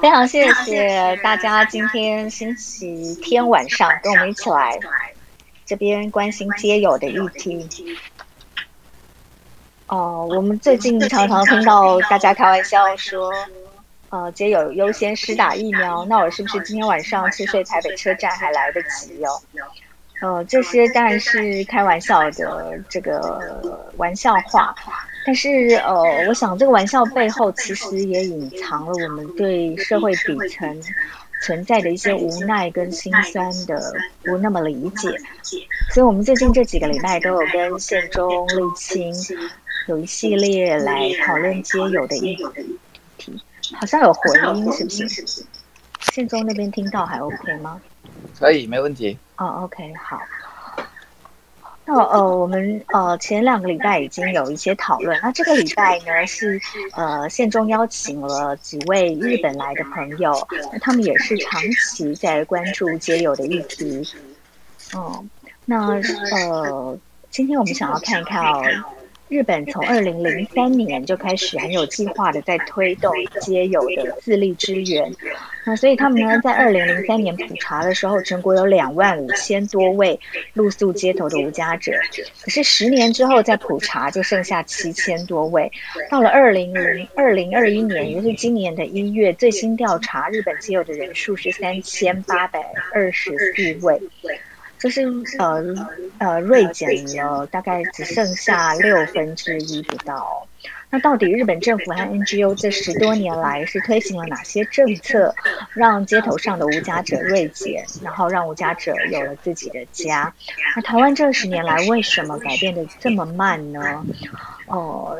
非常谢谢大家今天星期天晚上跟我们一起来这边关心街友的议题。哦，我们最近常常听到大家开玩笑说，呃，街友优先施打疫苗，那我是不是今天晚上去睡台北车站还来得及哦？呃，这些当然是开玩笑的，这个玩笑话。但是，呃，我想这个玩笑背后其实也隐藏了我们对社会底层存在的一些无奈跟心酸的不那么理解。所以我们最近这几个礼拜都有跟宪中立青有一系列来讨论皆友的议题，好像有回音，是不是？宪中那边听到还 OK 吗？可以，没问题。哦，OK，好。那呃，我们呃前两个礼拜已经有一些讨论，那这个礼拜呢是呃，县中邀请了几位日本来的朋友，他们也是长期在关注街友的议题。嗯，那呃，今天我们想要看一看哦。日本从二零零三年就开始很有计划的在推动街友的自立支援，那所以他们呢在二零零三年普查的时候，全国有两万五千多位露宿街头的无家者，可是十年之后再普查就剩下七千多位，到了二零零二零二一年也就是今年的一月最新调查，日本街友的人数是三千八百二十四位。就是呃呃锐减了，大概只剩下六分之一不到。那到底日本政府和 NGO 这十多年来是推行了哪些政策，让街头上的无家者锐减，然后让无家者有了自己的家？那台湾这十年来为什么改变的这么慢呢？哦。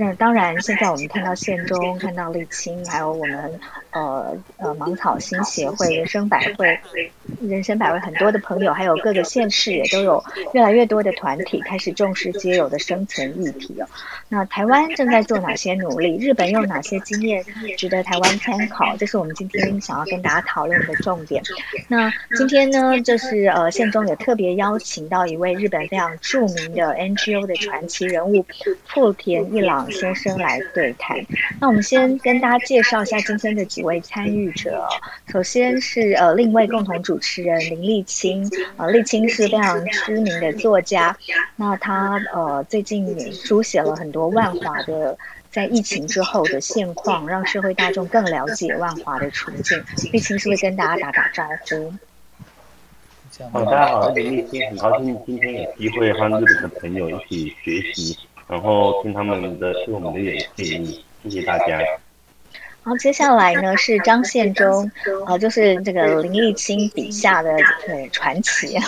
那当然，现在我们看到县中，看到立青，还有我们呃呃芒草新协会、人生百会、人生百味很多的朋友，还有各个县市也都有越来越多的团体开始重视街友的生存议题哦。那台湾正在做哪些努力？日本有哪些经验值得台湾参考？这是我们今天想要跟大家讨论的重点。那今天呢，就是呃县中也特别邀请到一位日本非常著名的 NGO 的传奇人物富田一郎。先生来对谈，那我们先跟大家介绍一下今天的几位参与者。首先是呃，另一位共同主持人林立清，呃立清是非常知名的作家，那他呃最近书写了很多万华的在疫情之后的现况，让社会大众更了解万华的处境。立青，是不是跟大家打打招呼？大家好，林立青，很高兴今天有机会和日本的朋友一起学习。然后听他们的听我们的演建谢谢大家。好，接下来呢是张宪忠，呃，就是这个林立清笔下的呃传奇，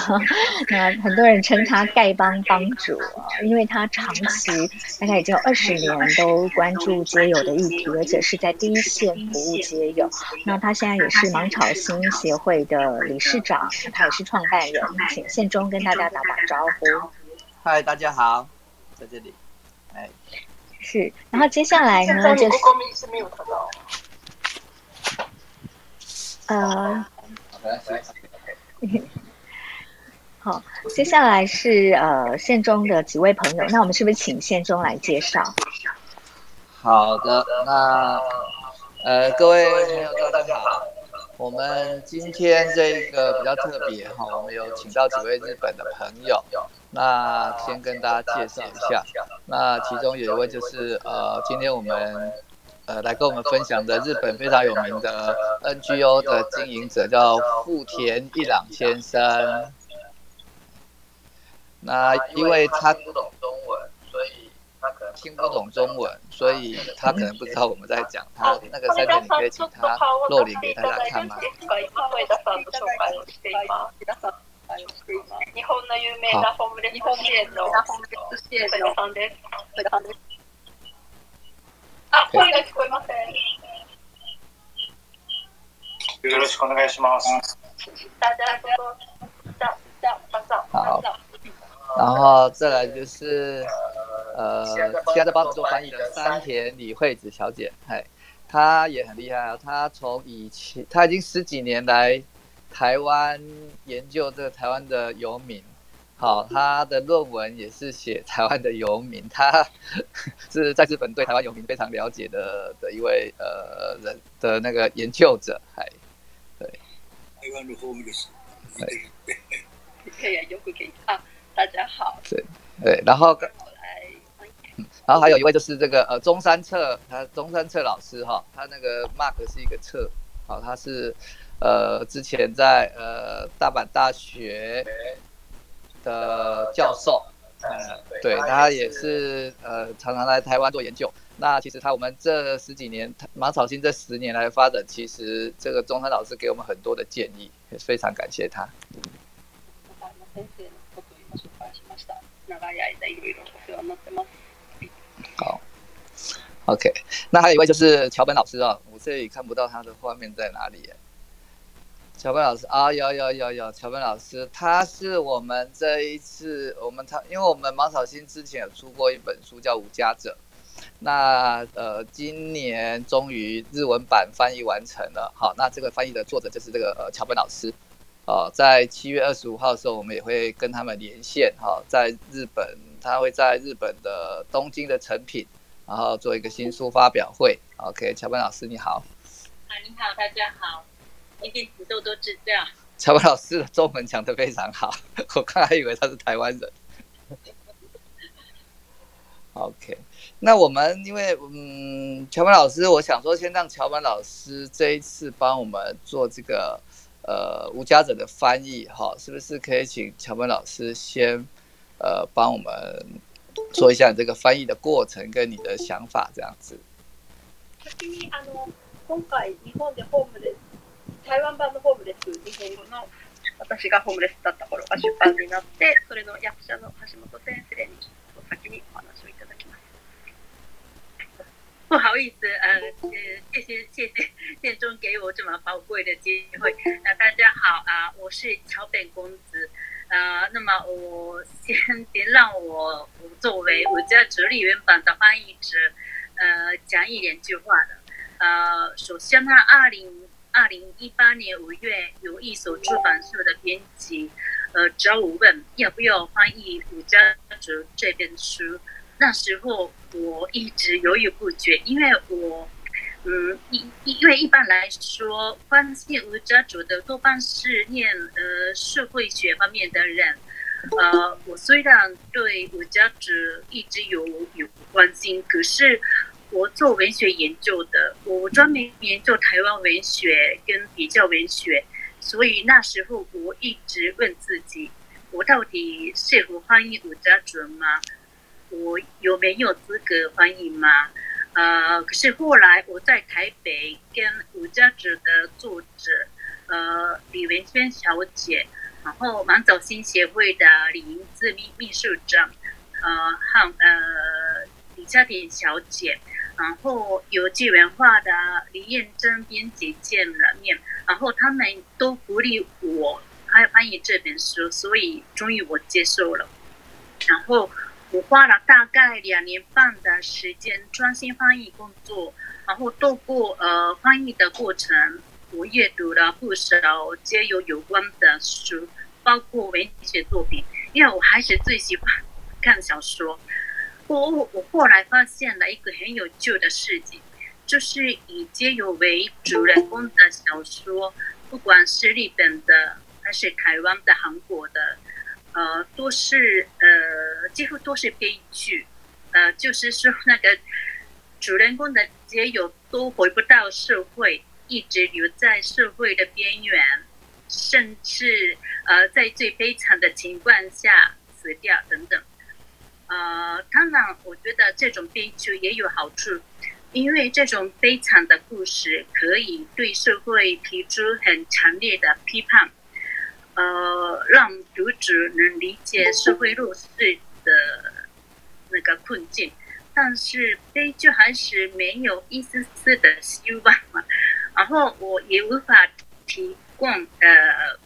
那很多人称他丐帮帮主，因为他长期大概已经有二十年都关注街友的议题，而且是在第一线服务街友。那他现在也是芒草心协会的理事长，他也是创办人，请宪忠跟大家打打招呼。嗨，大家好，在这里。是，然后接下来呢就是呃，好的，好，接下来是呃县中的几位朋友，那我们是不是请县中来介绍？好的，那呃各位朋友大家好，我们今天这个比较特别哈，我们有请到几位日本的朋友。那先跟大家介绍一下，那其中有一位就是呃，今天我们呃来跟我们分享的日本非常有名的 NGO 的经营者叫富田一朗先生。那因为他不懂中文，所以他听不懂中文，所以他可能不知道我们在讲。他那个三点，你可以请他露脸给大家看吗？日本的有名的ホームレス支援の皆さんです。あ、声が聞こえません。よろしくお願いします。あ、然后再来就是，呃，现在在帮我们做翻译的山田理惠子小姐，哎，她也很厉害啊，她从以前，她已经十几年来。台湾研究这个台湾的游民，好，他的论文也是写台湾的游民，他是在日本对台湾游民非常了解的的一位呃人的那个研究者，还对。台湾的游民的事。对。可以啊，用户可以啊，大家好。对对，然后。来。然后还有一位就是这个呃中山策，他中山策老师哈，他那个 Mark 是一个策，好，他是。呃，之前在呃大阪大学的教授，呃，对他也是呃常常来台湾做研究。那其实他我们这十几年，马草心这十年来发展，其实这个中山老师给我们很多的建议，也非常感谢他。好，OK，那还有一位就是桥本老师啊，我这里看不到他的画面在哪里。乔本老师啊，有有有有，乔本老师，他是我们这一次我们他，因为我们毛草新之前有出过一本书叫《五家者》，那呃今年终于日文版翻译完成了，好，那这个翻译的作者就是这个呃乔本老师，哦，在七月二十五号的时候，我们也会跟他们连线哈，在日本他会在日本的东京的成品，然后做一个新书发表会，OK，乔本老师你好，啊你好大家好。乔文老师的中文讲的非常好，我刚才以为他是台湾人。OK，那我们因为嗯，乔文老师，我想说先让乔文老师这一次帮我们做这个呃无家者的翻译，哈，是不是可以请乔文老师先呃帮我们说一下这个翻译的过程跟你的想法这样子？台湾版のホームレス、日本語の私がホームレスだった頃が出版になって、それの役者の橋本先生にちょっと先にお話をいただきます。不好意思，谢谢谢谢建中给我这么宝贵的机会。那、大家好啊、我是桥本公子。呃，那么我先别让我作为我在这里原本的翻译者，呃，讲一两句话的。呃，首先呢，二零二零一八年五月，有一所出版社的编辑呃找我问要不要翻译吴家哲这本书。那时候我一直犹豫不决，因为我嗯，因因为一般来说关心吴家哲的多半是念呃社会学方面的人。呃，我虽然对吴家哲一直有有关心，可是。我做文学研究的，我专门研究台湾文学跟比较文学，所以那时候我一直问自己：我到底适合欢迎吴家准吗？我有没有资格欢迎吗？呃，可是后来我在台北跟吴家准的作者，呃，李文娟小姐，然后满洲新协会的李英志秘秘书长，呃，汉呃李嘉典小姐。然后有纪文化的李燕珍编辑见了面，然后他们都鼓励我来翻译这本书，所以终于我接受了。然后我花了大概两年半的时间专心翻译工作，然后透过呃翻译的过程，我阅读了不少皆有有关的书，包括文学作品，因为我还是最喜欢看小说。我我后来发现了一个很有趣的事情，就是以街友为主人公的小说，不管是日本的，还是台湾的、韩国的，呃，都是呃，几乎都是悲剧，呃，就是说那个主人公的街友都回不到社会，一直留在社会的边缘，甚至呃，在最悲惨的情况下死掉等等。呃，当然，我觉得这种悲剧也有好处，因为这种悲惨的故事可以对社会提出很强烈的批判，呃，让读者能理解社会弱势的那个困境。但是悲剧还是没有一丝丝的希望，然后我也无法提供呃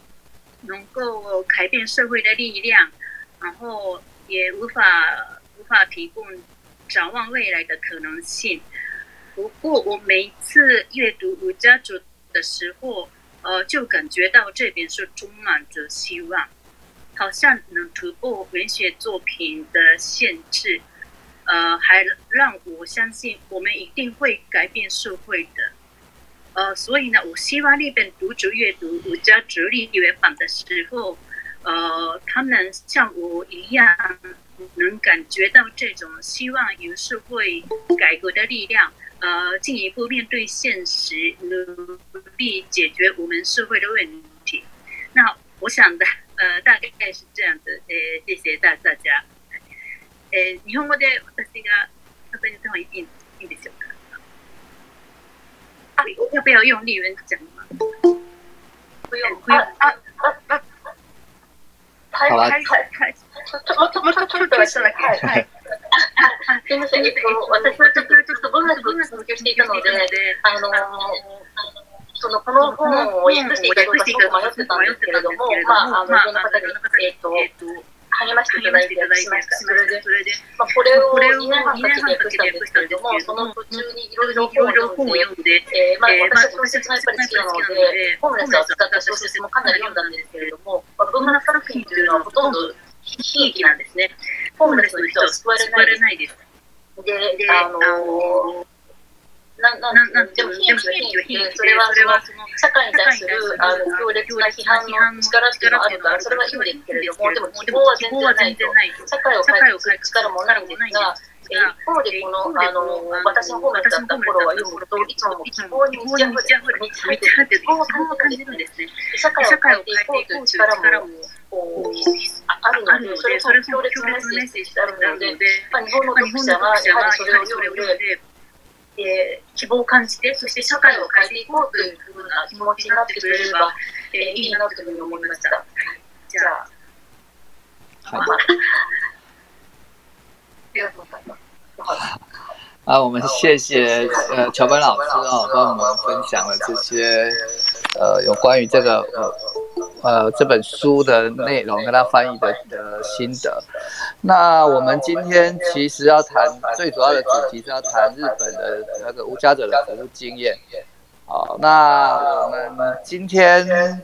能够改变社会的力量，然后。也无法无法提供展望未来的可能性。不过，我每次阅读《五家族》的时候，呃，就感觉到这边是充满着希望，好像能突破文学作品的限制，呃，还让我相信我们一定会改变社会的。呃，所以呢，我希望那边读者阅读《五家族》立原版的时候。呃，他们像我一样能感觉到这种希望，有社会改革的力量，呃，进一步面对现实，努力解决我们社会的问题。那我想的，呃，大概是这样子。谢谢大大家。呃，日本我的，我这我这个，怎么，怎怎怎怎怎怎怎怎怎怎はいはいはいはいととちょっとはいすみません、えっと、私はちょっとちょっと文学文学をしあのそのこの本を訳していたかどか迷ってたんですけれども、まああのいろんな方にえっと。励ましていただいてしました。それで、まあ、これを2年半かけて訳したんですけれども、その途中にいろいろ本を読んで、まあ、私は小説がやっぱり好きなので、本を扱った小説もかなり読んだんですけれども、まあ、文学作品というのはほとんど悲劇なんですね。ホームレスの人は救われないです。で、あのーなななでも非営利は非営利で、それはそれはの社会に対するあの強烈な批判の力っていうのはあるから、それはいいんですけれども、でも希望は全然ないと、社会を変えてる力もないんですが、え一方でこの、あの私の方面だった頃は読むと、いつも希望に満ち溢れて、希望を感じるんですね。社会を変えていこうという力もこあるので、それは強烈なメッセージであるので、まあ、日本の読者はやはりそれを読んで、えー、希望を感じて、そして社会を変えていこうというふうな気持ちになってくれれば、えー、いいなというふうに思いました。はい、じゃあ、はい、ありがとうございます。啊，我们谢谢呃乔本老师哦，帮我们分享了这些呃有关于这个呃呃，这本书的内容跟他翻译的的心得。那我们今天其实要谈最主要的主题是要谈日本的那个无家者的服务经验。好，那我们今天，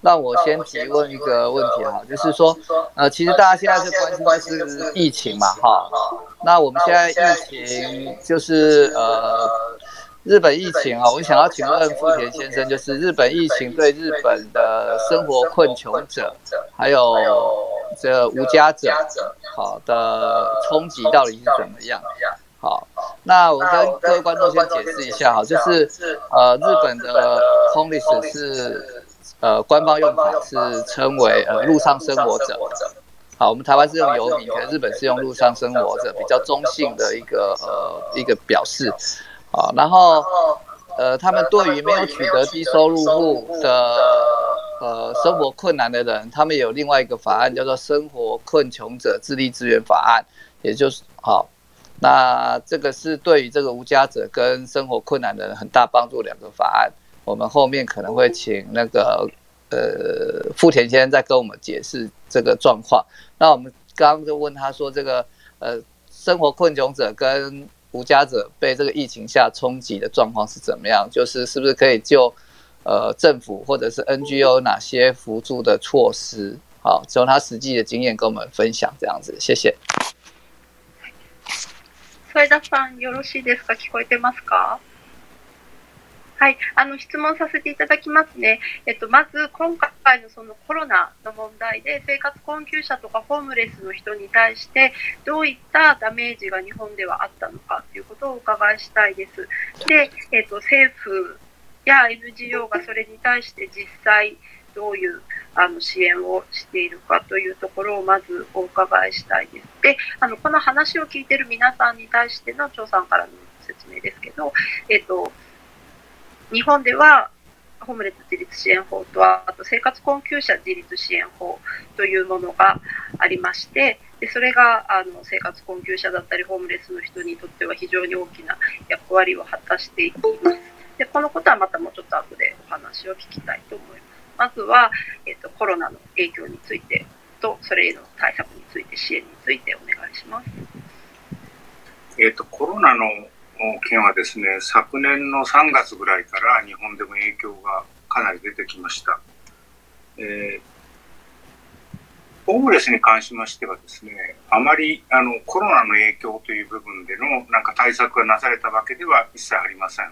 让我先提问一个问题哈，就是说，呃，其实大家现在是关心的是疫情嘛，哈。那我们现在疫情就是呃。日本疫情啊，我想要请问富田先生，就是日本疫情对日本的生活困穷者，还有这无家者，好的冲击到底是怎么样？好，那我跟各位观众先解释一下，哈，就是呃，日本的 “homeless” 是呃官方用法是称为呃路上生活者。好，我们台湾是用游民，可能日本是用路上生活者，比较中性的一个呃一个表示。好，然后，呃，他们对于没有取得低收入户的，呃，生活困难的人，他们有另外一个法案，叫做《生活困穷者自力支援法案》，也就是好，那这个是对于这个无家者跟生活困难的人很大帮助两个法案。我们后面可能会请那个，呃，富田先生再跟我们解释这个状况。那我们刚刚就问他说，这个，呃，生活困穷者跟。无家者被这个疫情下冲击的状况是怎么样？就是是不是可以就，呃，政府或者是 NGO 哪些辅助的措施，好，从他实际的经验跟我们分享这样子，谢谢。それではよろしいですか。聞こえてますか。はい、あの質問させていただきますね。えっとまず今回のそのコロナの問題で生活困窮者とかホームレスの人に対してどういったダメージが日本ではあったのかということをお伺いしたいです。で、えっと政府や NGO がそれに対して実際どういうあの支援をしているかというところをまずお伺いしたいです。で、あのこの話を聞いている皆さんに対しての調査からの説明ですけど、えっと日本ではホームレス自立支援法とあと生活困窮者自立支援法というものがありましてでそれがあの生活困窮者だったりホームレスの人にとっては非常に大きな役割を果たしていきます。でこのことはまたもうちょっと後でお話を聞きたいと思います。まずは、えーと、コロナの影響についてとそれへの対策について支援についてお願いします。えーとコロナの件はですね、昨年の3月ぐらいから日本でも影響がかなり出てきました。えー、ホームレスに関しましてはですね、あまりあのコロナの影響という部分でのなんか対策がなされたわけでは一切ありません。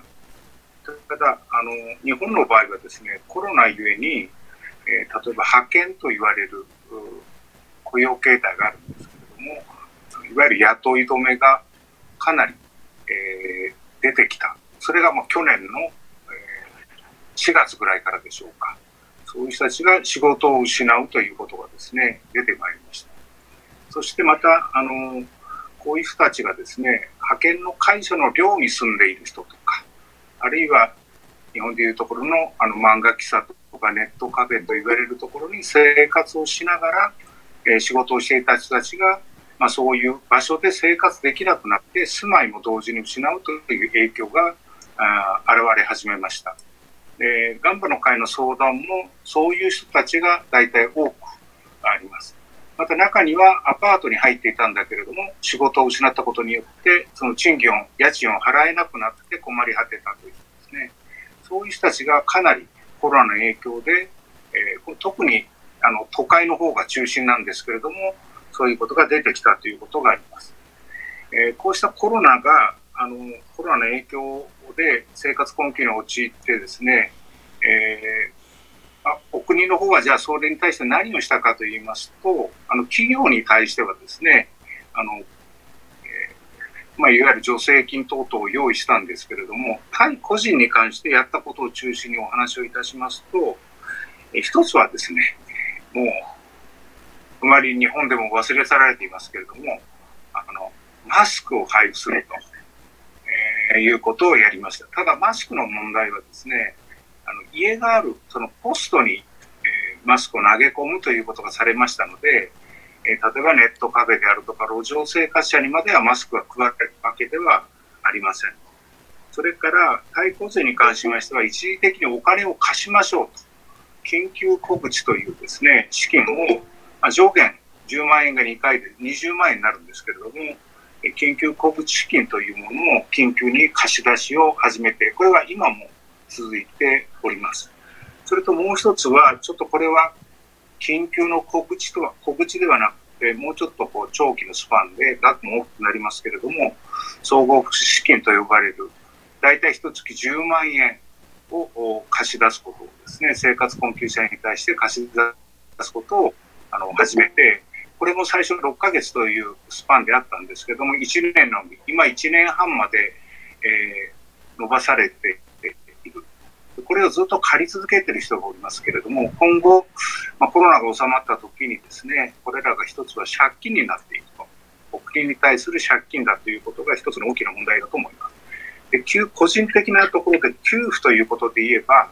ただ、あの日本の場合はですね、コロナゆえに、えー、例えば派遣と言われる雇用形態があるんですけれども、いわゆる雇い止めがかなりえー、出てきた。それがもう去年の、えー、4月ぐらいからでしょうか。そういう人たちが仕事を失うということがですね、出てまいりました。そしてまた、あの、こういう人たちがですね、派遣の会社の寮に住んでいる人とか、あるいは日本でいうところのあの漫画喫茶とかネットカフェと言われるところに生活をしながら、えー、仕事をしていた人たちがまあ、そういう場所で生活できなくなって住まいも同時に失うという影響があ現れ始めましたでガンバの会の相談もそういう人たちが大体多くありますまた中にはアパートに入っていたんだけれども仕事を失ったことによってその賃金を家賃を払えなくなって困り果てたというですねそういう人たちがかなりコロナの影響で、えー、特にあの都会の方が中心なんですけれどもそういうことが出てきたということがあります。えー、こうしたコロナが、あの、コロナの影響で生活困窮に陥ってですね、えー、あお国の方はじゃあそれに対して何をしたかと言いますと、あの、企業に対してはですね、あの、えー、まあ、いわゆる助成金等々を用意したんですけれども、対個人に関してやったことを中心にお話をいたしますと、えー、一つはですね、もう、まり日本でも忘れ去られていますけれども、あのマスクを配布すると、えー、いうことをやりました。ただマスクの問題はですね、あの家があるそのポストに、えー、マスクを投げ込むということがされましたので、えー、例えばネットカフェであるとか路上生活者にまではマスクが配られるわけではありません。それから対抗税に関しましては一時的にお金を貸しましょうと。緊急小口というですね、資金をまあ、上限10万円が2回で20万円になるんですけれども、緊急小口資金というものを緊急に貸し出しを始めて、これは今も続いております。それともう一つは、ちょっとこれは緊急の告知とは、小口ではなくて、もうちょっとこう長期のスパンで額も大きくなりますけれども、総合福祉資金と呼ばれる、大体一月10万円を貸し出すことをですね、生活困窮者に対して貸し出すことをあの始めて、これも最初6ヶ月というスパンであったんですけども、1年の、今1年半まで、えー、伸ばされている。これをずっと借り続けてる人がおりますけれども、今後、まあ、コロナが収まった時にですね、これらが一つは借金になっていくと。国に対する借金だということが一つの大きな問題だと思います。で個人的なところで給付ということで言えば、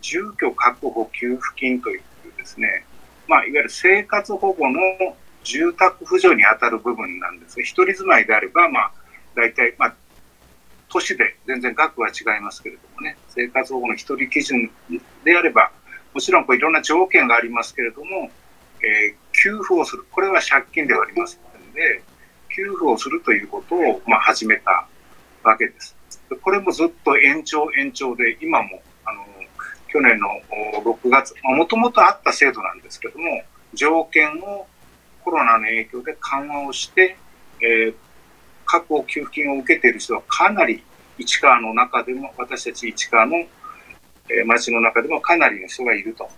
住居確保給付金というですね、まあ、いわゆる生活保護の住宅扶助に当たる部分なんですが、一人住まいであれば、まあ、大体、まあ、都市で全然額は違いますけれどもね、生活保護の一人基準であれば、もちろんこういろんな条件がありますけれども、えー、給付をする、これは借金ではありませんので、給付をするということを、まあ、始めたわけです。これもずっと延長延長で、今も去年の6月、もともとあった制度なんですけども、条件をコロナの影響で緩和をして、えー、確保給付金を受けている人はかなり市川の中でも、私たち市川の、えー、町の中でもかなりの人がいると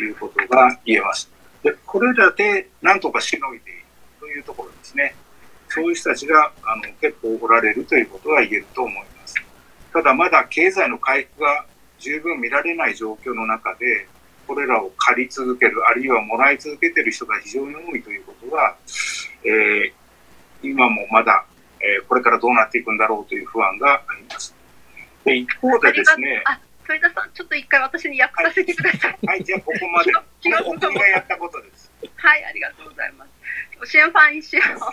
いうことが言えます。で、これらでなんとかしのいでいるというところですね。そういう人たちがあの結構おられるということは言えると思います。ただまだ経済の回復が十分見られない状況の中で、これらを借り続ける、あるいはもらい続けている人が非常に多いということは、えー、今もまだ、えー、これからどうなっていくんだろうという不安があります。で一方でですね、鳥田さん、ちょっと一回私に訳させてください。はい、はい、じゃあここまで。気ががやったことです。はい、ありがとうございます。我先翻译一ー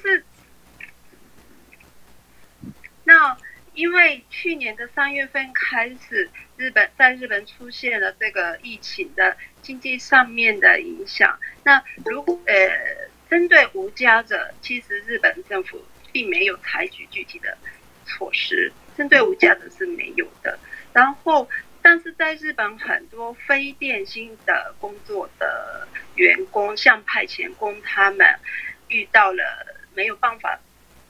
ス。な那因为去年的三月份开始，日本在日本出现了这个疫情的经济上面的影响。那如果呃，针对无家者，其实日本政府并没有采取具体的措施，针对无家者是没有的。然后，但是在日本很多非电信的工作的员工，像派遣工，他们遇到了没有办法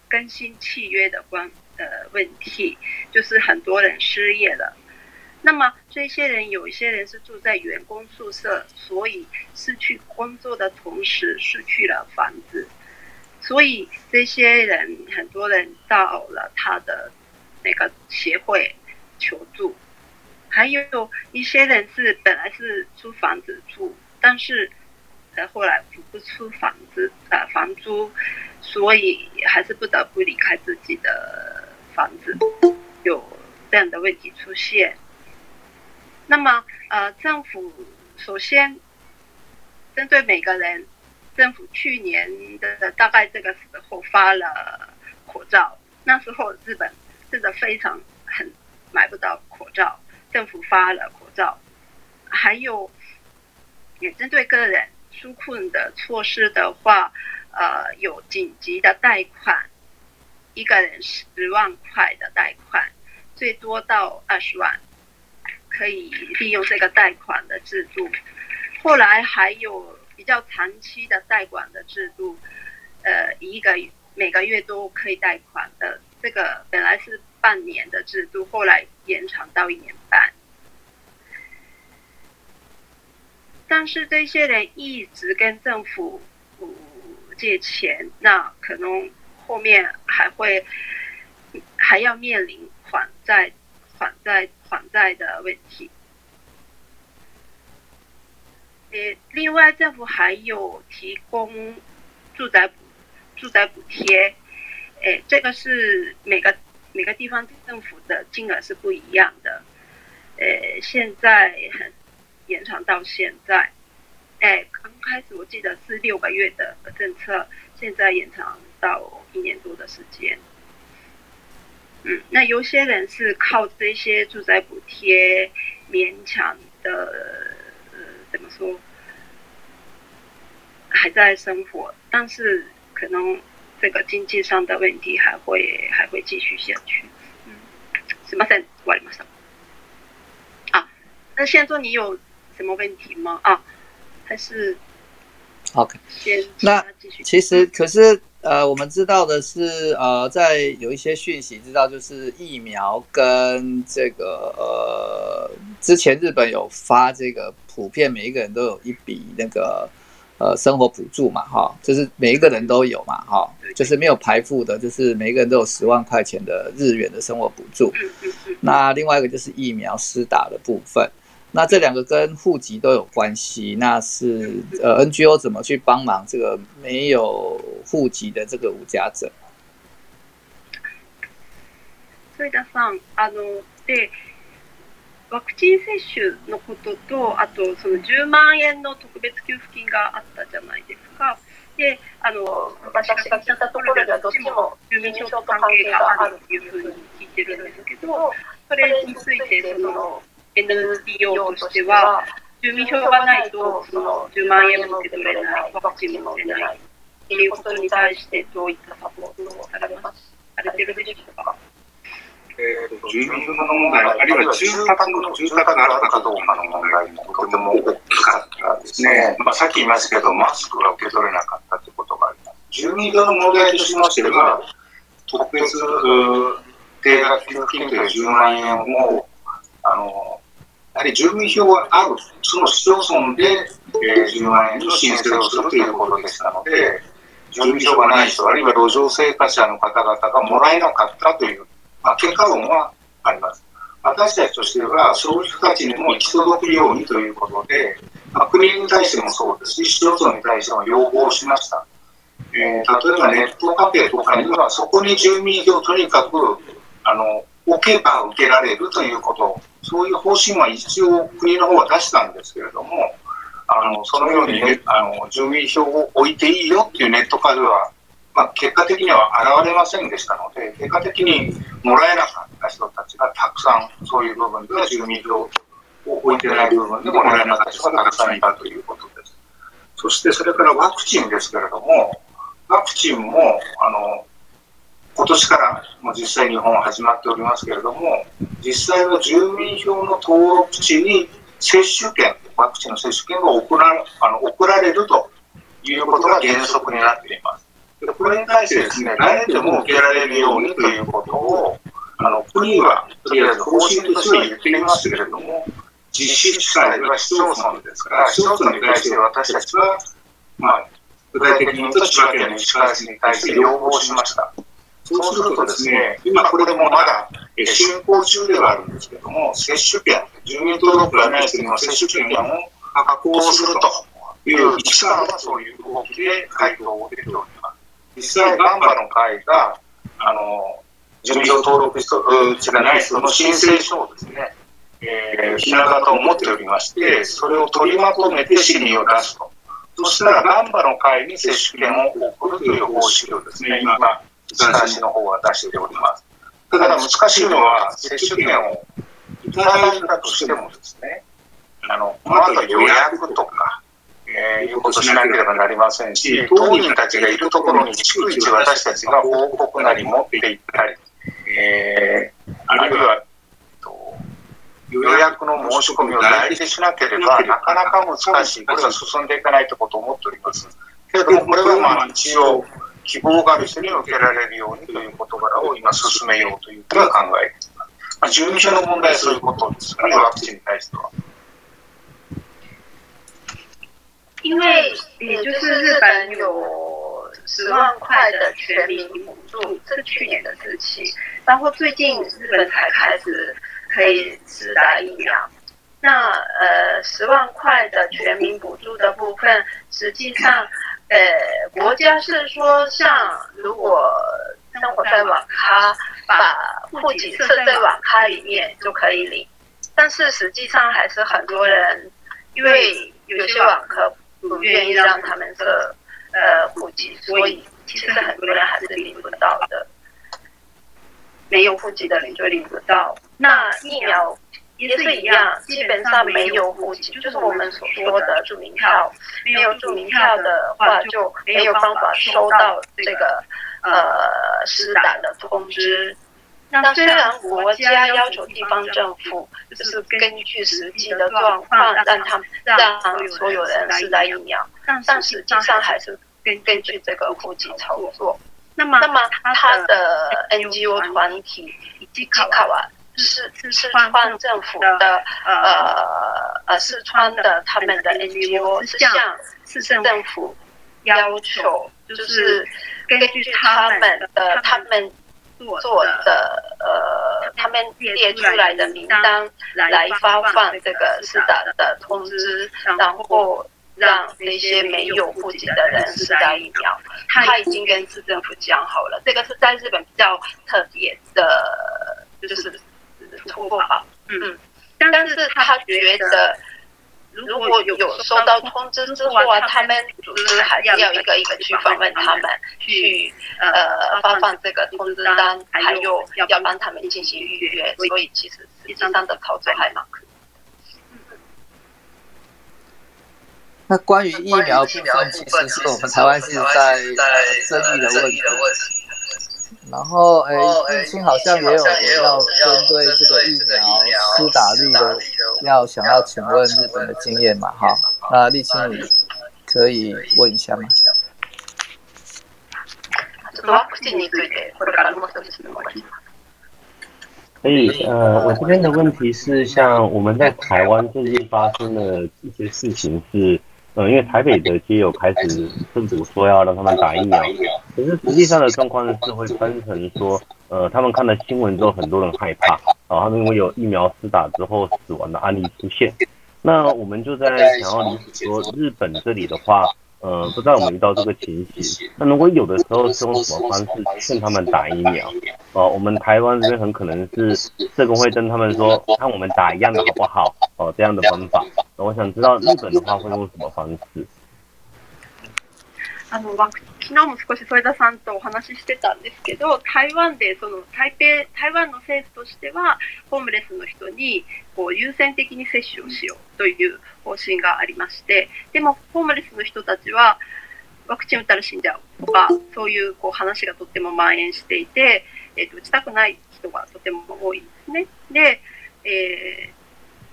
更新契约的关。的问题就是很多人失业了，那么这些人有一些人是住在员工宿舍，所以失去工作的同时失去了房子，所以这些人很多人到了他的那个协会求助，还有一些人是本来是租房子住，但是后来付不出房子呃房租，所以还是不得不离开自己的。防止有这样的问题出现。那么，呃，政府首先针对每个人，政府去年的大概这个时候发了口罩。那时候日本真的非常很买不到口罩，政府发了口罩。还有也针对个人纾困的措施的话，呃，有紧急的贷款。一个人十万块的贷款，最多到二十万，可以利用这个贷款的制度。后来还有比较长期的贷款的制度，呃，一个每个月都可以贷款的这个本来是半年的制度，后来延长到一年半。但是这些人一直跟政府借钱，那可能。后面还会还要面临还债、还债、还债的问题。诶，另外政府还有提供住宅、住宅补贴。诶，这个是每个每个地方政府的金额是不一样的。诶，现在很延长到现在。诶，刚开始我记得是六个月的政策，现在延长。到一年多的时间，嗯，那有些人是靠这些住宅补贴勉强的，呃，怎么说，还在生活，但是可能这个经济上的问题还会还会继续下去。嗯，什么声？喂，什么？啊，那现在你有什么问题吗？啊，还是 OK？先那其实可是。呃，我们知道的是，呃，在有一些讯息知道，就是疫苗跟这个呃，之前日本有发这个普遍每一个人都有一笔那个呃生活补助嘛，哈，就是每一个人都有嘛，哈，就是没有排付的，就是每一个人都有十万块钱的日元的生活补助。那另外一个就是疫苗施打的部分。那这两个跟户籍都有关系，那是呃 NGO 怎么去帮忙这个没有户籍的这个无家者？反田さん、あのでワクチン接種のことと、あとその10万円の特別給付金があったじゃないですか。で、あの私が聞いたところではどっちも住民証と関係があるというふうに聞いてるんですけど、それについてその。NPO としては、住民票がないとその10万円も受け取れない、ワクチンも打てないっていうことに対して、どういったサポートをされますされてるでしょうか。住民票の問題、あるいは住宅の住宅のあたかどうかの問題もとても大きかったですね、まあ、さっき言いましたけど、マスクは受け取れなかったということがあります。住民票の問題としましては、特別定額給付金という10万円をあのやはり住民票がある、その市町村で、えー、10万円の申請をするということでしたので、住民票がない人、あるいは路上生活者の方々がもらえなかったという、まあ、結果論はあります。私たちとしては、そういう人たちにも行き届くようにということで、まあ、国に対してもそうですし、市町村に対しても要望しました。えー、例えばネットカフェとかには、そこに住民票をとにかくあの置けば受けられるということそういう方針は一応国の方は出したんですけれども、あのそのように、ね、あの住民票を置いていいよっていうネットドは、まあ、結果的には現れませんでしたので、結果的にもらえなかった人たちがたくさん、そういう部分では住民票を置いてない部分でもらえなかった人がたくさんいたということです。そしてそれからワクチンですけれども、ワクチンもあの今年からも実際日本は始まっておりますけれども実際の住民票の登録地に接種券ワクチンの接種券が送らあの送られるということが原則になっています。でこれに対してですね来でも受けられるようにということをあの国はとりあえず方針としては言っていますけれども実施機会は市町村ですから市町村に対して私たちは、まあ、具体的に言うと千葉県の市川市に対して要望しました。そうするとですね、今これでもまだ進行中ではあるんですけども、接種券、住民登録がない人の接種券を確保するという、一からはそういう動きで回答を出ております。実際、ガンバの会が、あの、住民登録しがない人の申請書をですね、えー、ひな形を持っておりまして、それを取りまとめて市民を出すと。そしたら、ガンバの会に接種券を送るという方式をですね、今、子の方は出しております。ただ難しいのは、接種券をいただいたとしてもですね、あの、この後予約とか、えー、いうことしなければなりませんし、当人たちがいるところに逐一私たちが報告なり持って行ったり、えー、あるいは、予約の申し込みを代理しなければ、なかなか難しい、これは進んでいかないということを思っております。けれども、これはまあ一応、希望がある人に受けられるようにという事柄を今進めようというふうは考えています。まあ、住民の問題はそういうことですよね、ワクチンに対しては。因为也就是日本有十万块的全民补助，是去年的事情。然后最近日本才开始可以施打疫苗。那呃，十万块的全民补助的部分，实际上呃，国家是说，像如果生活在网咖，把户籍设在网咖里面就可以领，但是实际上还是很多人，因为有些网咖不愿意让他们设呃户籍，所以其实很多人还是领不到的。没有户籍的人就领不到，那疫苗。也是一样，基本上没有户籍，就是我们所说的住民票。没有住民票的话，就没有办法收到这个呃施打的通知。那虽然国家要求地方政府就是根据实际的状况，让他们让所有人施打疫苗，但实际上还是根据这个户籍操作。那么，那么他的 NGO 团体已经考完。是四川政府的呃呃，四川的他们的 NGO 是向市政府要求，就是根据他们的他们做的呃，他们列出来的名单来发放这个四打的通知，然后让那些没有户籍的人四打疫苗。他已经跟市政府讲好了，这个是在日本比较特别的，就是。突破啊，嗯，但是他觉得如果有有收到通知之后啊，他们组织还是要一个一个去访问他们，去呃发放这个通知单，还有要帮他们进行预约，所以其实实际上的操作还蛮。那关于疫苗部分，其实是我们台湾是在争议的问题。然后，哎，立青好像也有要针对这个疫苗施打率的，要想要请问日本的经验嘛？好，那立青你可以问一下吗？可以，呃，我这边的问题是，像我们在台湾最近发生的一些事情是。嗯，因为台北的街友开始政府说要让他们打疫苗，可是实际上的状况是会分成说，呃，他们看了新闻之后，很多人害怕，然后因为有疫苗施打之后死亡的案例出现，那我们就在想要理解说日本这里的话。呃，不知道我们遇到这个情形，那如果有的时候是用什么方式劝他们打疫苗？哦，我们台湾这边很可能是社工会跟他们说，看我们打一样的好不好？哦，这样的方法。我想知道日本的话会用什么方式？あのワク昨日も少し添田さんとお話ししてたんですけど、台湾でその台北、台湾の政府としては、ホームレスの人にこう優先的に接種をしようという方針がありまして、でもホームレスの人たちは、ワクチン打ったら死んじゃうとか、そういうこう話がとっても蔓延していて、えっと、と打ちたくない人がとても多いんですね。で、え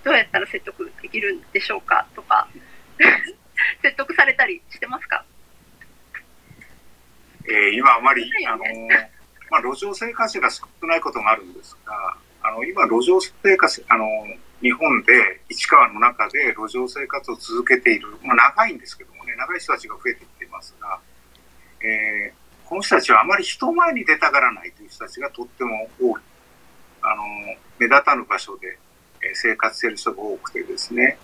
ー、どうやったら説得できるんでしょうかとか、説得されたりしてますかえー、今あまり、あの、まあ、路上生活者が少ないことがあるんですが、あの、今、路上生活、あの、日本で、市川の中で路上生活を続けている、まあ、長いんですけどもね、長い人たちが増えてきていますが、えー、この人たちはあまり人前に出たがらないという人たちがとっても多い。あの、目立たぬ場所で生活している人が多くてですね、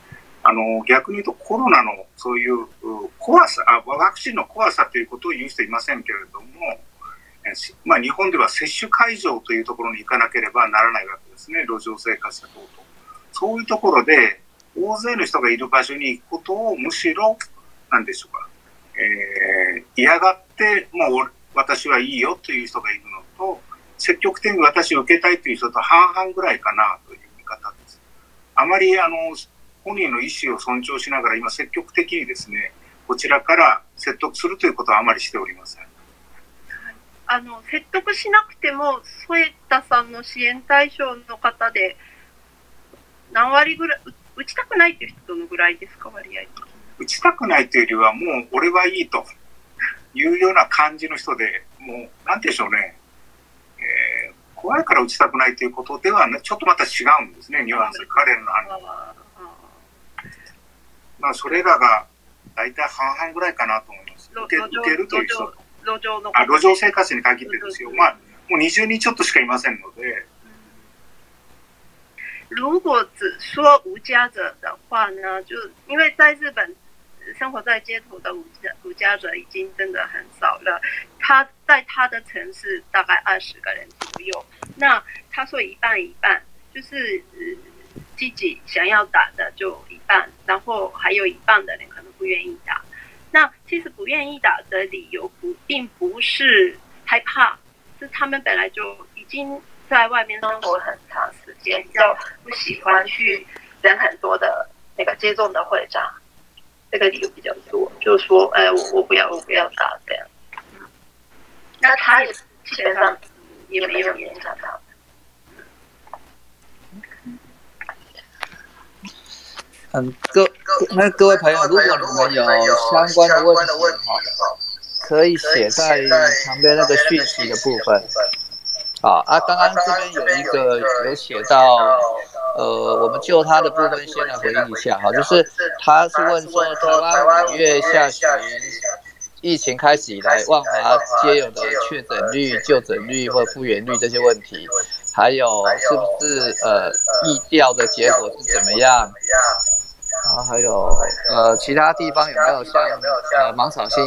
あの逆に言うとコロナのそういう怖さあ、ワクチンの怖さということを言う人いませんけれども、まあ、日本では接種会場というところに行かなければならないわけですね、路上生活者等と。そういうところで、大勢の人がいる場所に行くことをむしろ、なんでしょうか、えー、嫌がって、もう私はいいよという人がいるのと、積極的に私を受けたいという人と半々ぐらいかなという見方です。あまりあの本人の意思を尊重しながら、今、積極的にですね、こちらから説得するということはあまりしておりません。あの説得しなくても、添田さんの支援対象の方で、何割ぐらい、打ちたくないという人、どのぐらいですか、割合打ちたくないというよりは、もう俺はいいというような感じの人で、もう、なんでしょうね、えー、怖いから打ちたくないということでは、ね、ちょっとまた違うんですね、ニュアンス、彼らの話は。まあ、それらが大体半々ぐらいかなと思います。受け受けるという人路上のあ路上生活に限ってですよ、まあ、もう20人ちょっとしかいませんので。如果只说无家者的话呢，就因为在日本生活在街头的无家无家者已经真的很少了，他在他的城市大概二十个人左右，那他说一半一半，就是。自己想要打的就一半，然后还有一半的人可能不愿意打。那其实不愿意打的理由不并不是害怕，是他们本来就已经在外面生活很长时间，就不喜欢去人很多的那个接种的会长。这个理由比较多。就是说，呃，我我不要我不要打这样。那他也基本上也没有影响到。嗯，各那各位朋友，如果你们有相关的问题的话，可以写在旁边那个讯息的部分。好啊，刚刚这边有一个有写到，呃，我们就他的部分先来回应一下哈，就是他是问说，台湾五月下旬疫情开始以来，万华皆有的确诊率、就诊率或复原率这些问题，还有是不是呃疫调的结果是怎么样？然后还有，呃，其他地方有没有像，呃，芒草心？